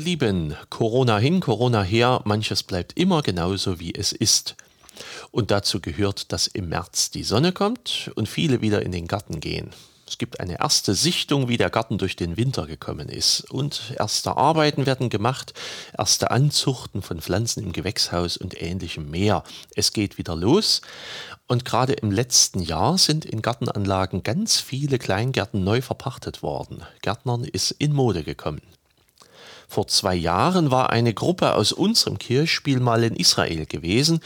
Ihr Lieben, Corona hin, Corona her, manches bleibt immer genauso wie es ist. Und dazu gehört, dass im März die Sonne kommt und viele wieder in den Garten gehen. Es gibt eine erste Sichtung, wie der Garten durch den Winter gekommen ist. Und erste Arbeiten werden gemacht, erste Anzuchten von Pflanzen im Gewächshaus und ähnlichem mehr. Es geht wieder los. Und gerade im letzten Jahr sind in Gartenanlagen ganz viele Kleingärten neu verpachtet worden. Gärtnern ist in Mode gekommen. Vor zwei Jahren war eine Gruppe aus unserem Kirchspiel mal in Israel gewesen.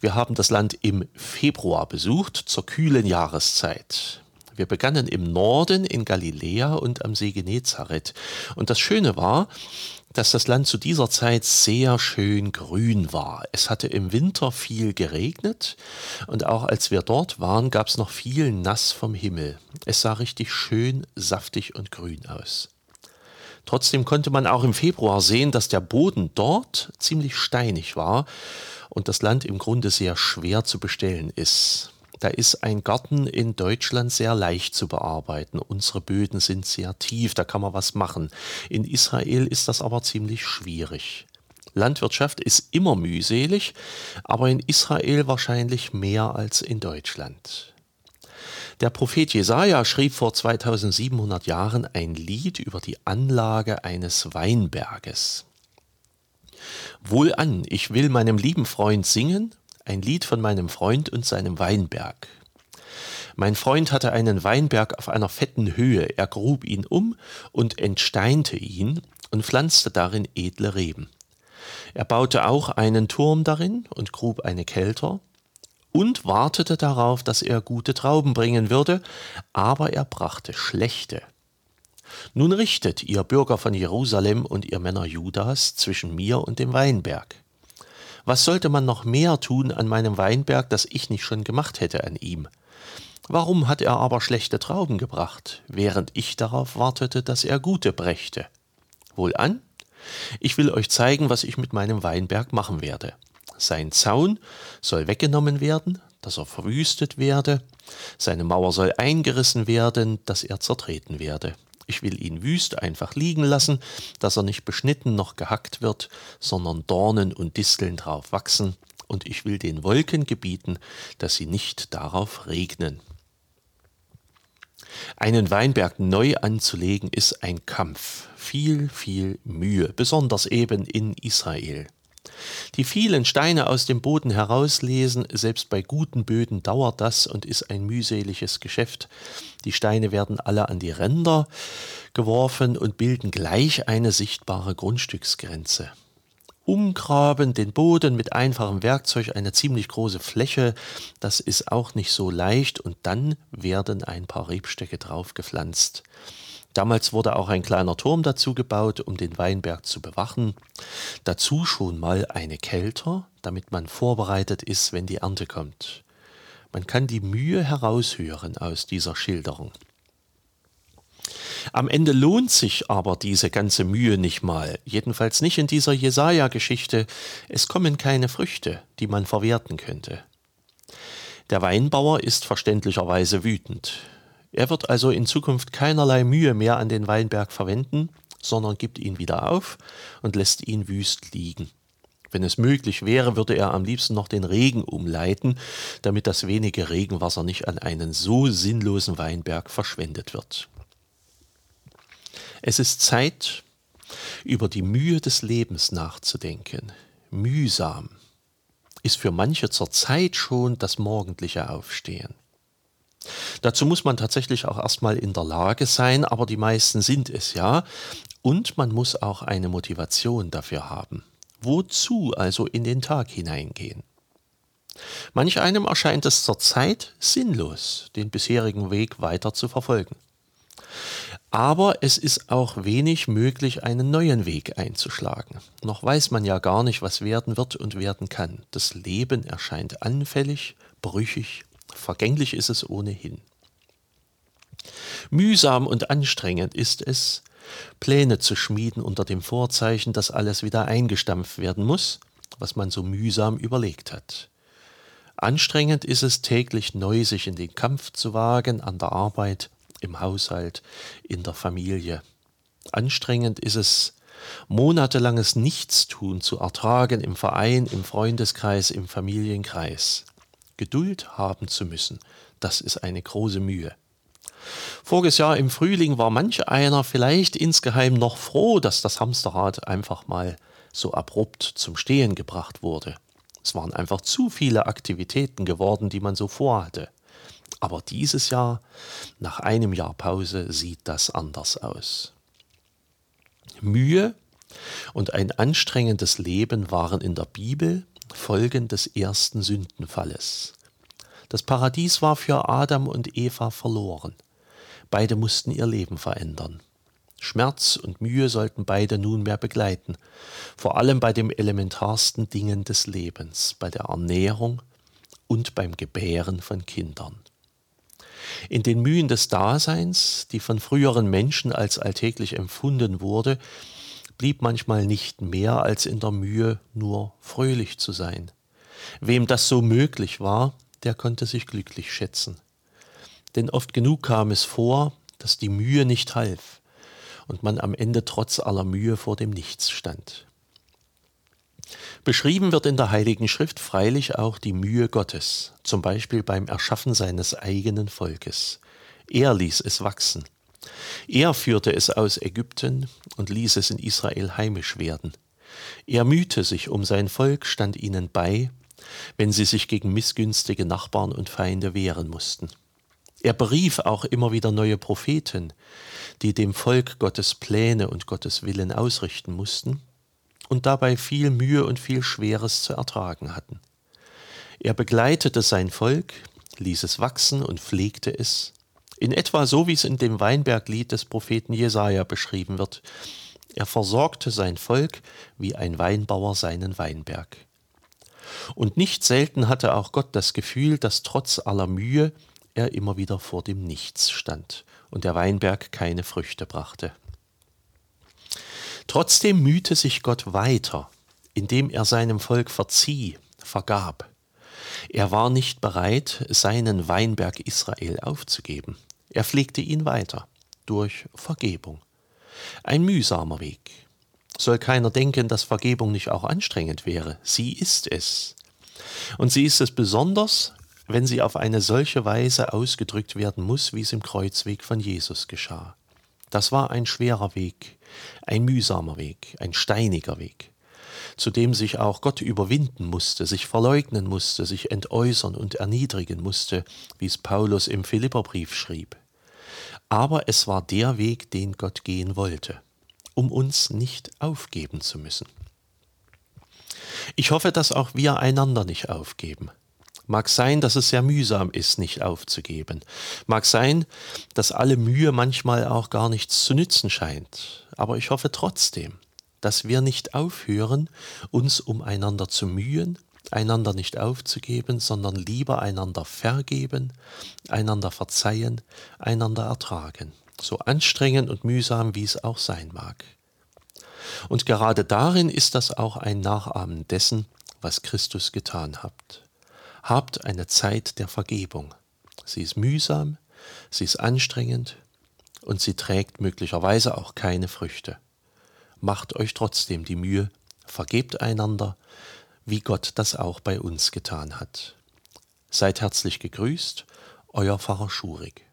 Wir haben das Land im Februar besucht, zur kühlen Jahreszeit. Wir begannen im Norden in Galiläa und am See Genezareth. Und das Schöne war, dass das Land zu dieser Zeit sehr schön grün war. Es hatte im Winter viel geregnet und auch als wir dort waren, gab es noch viel Nass vom Himmel. Es sah richtig schön, saftig und grün aus. Trotzdem konnte man auch im Februar sehen, dass der Boden dort ziemlich steinig war und das Land im Grunde sehr schwer zu bestellen ist. Da ist ein Garten in Deutschland sehr leicht zu bearbeiten. Unsere Böden sind sehr tief, da kann man was machen. In Israel ist das aber ziemlich schwierig. Landwirtschaft ist immer mühselig, aber in Israel wahrscheinlich mehr als in Deutschland. Der Prophet Jesaja schrieb vor 2700 Jahren ein Lied über die Anlage eines Weinberges. Wohlan, ich will meinem lieben Freund singen ein Lied von meinem Freund und seinem Weinberg. Mein Freund hatte einen Weinberg auf einer fetten Höhe, er grub ihn um und entsteinte ihn und pflanzte darin edle Reben. Er baute auch einen Turm darin und grub eine Kelter und wartete darauf, dass er gute Trauben bringen würde, aber er brachte schlechte. Nun richtet, ihr Bürger von Jerusalem und ihr Männer Judas, zwischen mir und dem Weinberg. Was sollte man noch mehr tun an meinem Weinberg, das ich nicht schon gemacht hätte an ihm? Warum hat er aber schlechte Trauben gebracht, während ich darauf wartete, dass er gute brächte? Wohlan? Ich will euch zeigen, was ich mit meinem Weinberg machen werde. Sein Zaun soll weggenommen werden, dass er verwüstet werde, seine Mauer soll eingerissen werden, dass er zertreten werde. Ich will ihn wüst einfach liegen lassen, dass er nicht beschnitten noch gehackt wird, sondern Dornen und Disteln drauf wachsen, und ich will den Wolken gebieten, dass sie nicht darauf regnen. Einen Weinberg neu anzulegen ist ein Kampf, viel, viel Mühe, besonders eben in Israel. Die vielen Steine aus dem Boden herauslesen, selbst bei guten Böden dauert das und ist ein mühseliges Geschäft. Die Steine werden alle an die Ränder geworfen und bilden gleich eine sichtbare Grundstücksgrenze. Umgraben, den Boden mit einfachem Werkzeug, eine ziemlich große Fläche, das ist auch nicht so leicht und dann werden ein paar Rebstöcke drauf gepflanzt. Damals wurde auch ein kleiner Turm dazu gebaut, um den Weinberg zu bewachen. Dazu schon mal eine Kelter, damit man vorbereitet ist, wenn die Ernte kommt. Man kann die Mühe heraushören aus dieser Schilderung. Am Ende lohnt sich aber diese ganze Mühe nicht mal, jedenfalls nicht in dieser Jesaja-Geschichte. Es kommen keine Früchte, die man verwerten könnte. Der Weinbauer ist verständlicherweise wütend. Er wird also in Zukunft keinerlei Mühe mehr an den Weinberg verwenden, sondern gibt ihn wieder auf und lässt ihn wüst liegen. Wenn es möglich wäre, würde er am liebsten noch den Regen umleiten, damit das wenige Regenwasser nicht an einen so sinnlosen Weinberg verschwendet wird. Es ist Zeit, über die Mühe des Lebens nachzudenken. Mühsam ist für manche zur Zeit schon das morgendliche Aufstehen. Dazu muss man tatsächlich auch erstmal in der Lage sein, aber die meisten sind es ja. Und man muss auch eine Motivation dafür haben. Wozu also in den Tag hineingehen? Manch einem erscheint es zurzeit sinnlos, den bisherigen Weg weiter zu verfolgen. Aber es ist auch wenig möglich, einen neuen Weg einzuschlagen. Noch weiß man ja gar nicht, was werden wird und werden kann. Das Leben erscheint anfällig, brüchig Vergänglich ist es ohnehin. Mühsam und anstrengend ist es, Pläne zu schmieden unter dem Vorzeichen, dass alles wieder eingestampft werden muss, was man so mühsam überlegt hat. Anstrengend ist es täglich neu, sich in den Kampf zu wagen, an der Arbeit, im Haushalt, in der Familie. Anstrengend ist es, monatelanges Nichtstun zu ertragen im Verein, im Freundeskreis, im Familienkreis. Geduld haben zu müssen, das ist eine große Mühe. Voriges Jahr im Frühling war manch einer vielleicht insgeheim noch froh, dass das Hamsterrad einfach mal so abrupt zum Stehen gebracht wurde. Es waren einfach zu viele Aktivitäten geworden, die man so vorhatte. Aber dieses Jahr, nach einem Jahr Pause, sieht das anders aus. Mühe und ein anstrengendes Leben waren in der Bibel Folgen des ersten Sündenfalles. Das Paradies war für Adam und Eva verloren. Beide mussten ihr Leben verändern. Schmerz und Mühe sollten beide nunmehr begleiten, vor allem bei den elementarsten Dingen des Lebens, bei der Ernährung und beim Gebären von Kindern. In den Mühen des Daseins, die von früheren Menschen als alltäglich empfunden wurde, blieb manchmal nicht mehr als in der Mühe nur fröhlich zu sein. Wem das so möglich war, der konnte sich glücklich schätzen. Denn oft genug kam es vor, dass die Mühe nicht half und man am Ende trotz aller Mühe vor dem Nichts stand. Beschrieben wird in der Heiligen Schrift freilich auch die Mühe Gottes, zum Beispiel beim Erschaffen seines eigenen Volkes. Er ließ es wachsen. Er führte es aus Ägypten und ließ es in Israel heimisch werden. Er mühte sich um sein Volk, stand ihnen bei, wenn sie sich gegen missgünstige Nachbarn und Feinde wehren mussten. Er berief auch immer wieder neue Propheten, die dem Volk Gottes Pläne und Gottes Willen ausrichten mussten und dabei viel Mühe und viel Schweres zu ertragen hatten. Er begleitete sein Volk, ließ es wachsen und pflegte es, in etwa so wie es in dem Weinberglied des Propheten Jesaja beschrieben wird. Er versorgte sein Volk wie ein Weinbauer seinen Weinberg. Und nicht selten hatte auch Gott das Gefühl, dass trotz aller Mühe er immer wieder vor dem Nichts stand und der Weinberg keine Früchte brachte. Trotzdem mühte sich Gott weiter, indem er seinem Volk verzieh, vergab. Er war nicht bereit, seinen Weinberg Israel aufzugeben. Er pflegte ihn weiter durch Vergebung. Ein mühsamer Weg. Soll keiner denken, dass Vergebung nicht auch anstrengend wäre. Sie ist es. Und sie ist es besonders, wenn sie auf eine solche Weise ausgedrückt werden muss, wie es im Kreuzweg von Jesus geschah. Das war ein schwerer Weg, ein mühsamer Weg, ein steiniger Weg, zu dem sich auch Gott überwinden musste, sich verleugnen musste, sich entäußern und erniedrigen musste, wie es Paulus im Philipperbrief schrieb. Aber es war der Weg, den Gott gehen wollte, um uns nicht aufgeben zu müssen. Ich hoffe, dass auch wir einander nicht aufgeben. Mag sein, dass es sehr mühsam ist, nicht aufzugeben. Mag sein, dass alle Mühe manchmal auch gar nichts zu nützen scheint. Aber ich hoffe trotzdem, dass wir nicht aufhören, uns umeinander zu mühen, einander nicht aufzugeben, sondern lieber einander vergeben, einander verzeihen, einander ertragen, so anstrengend und mühsam wie es auch sein mag. Und gerade darin ist das auch ein Nachahmen dessen, was Christus getan hat. Habt eine Zeit der Vergebung. Sie ist mühsam, sie ist anstrengend und sie trägt möglicherweise auch keine Früchte. Macht euch trotzdem die Mühe, vergebt einander, wie Gott das auch bei uns getan hat. Seid herzlich gegrüßt, euer Pfarrer Schurig.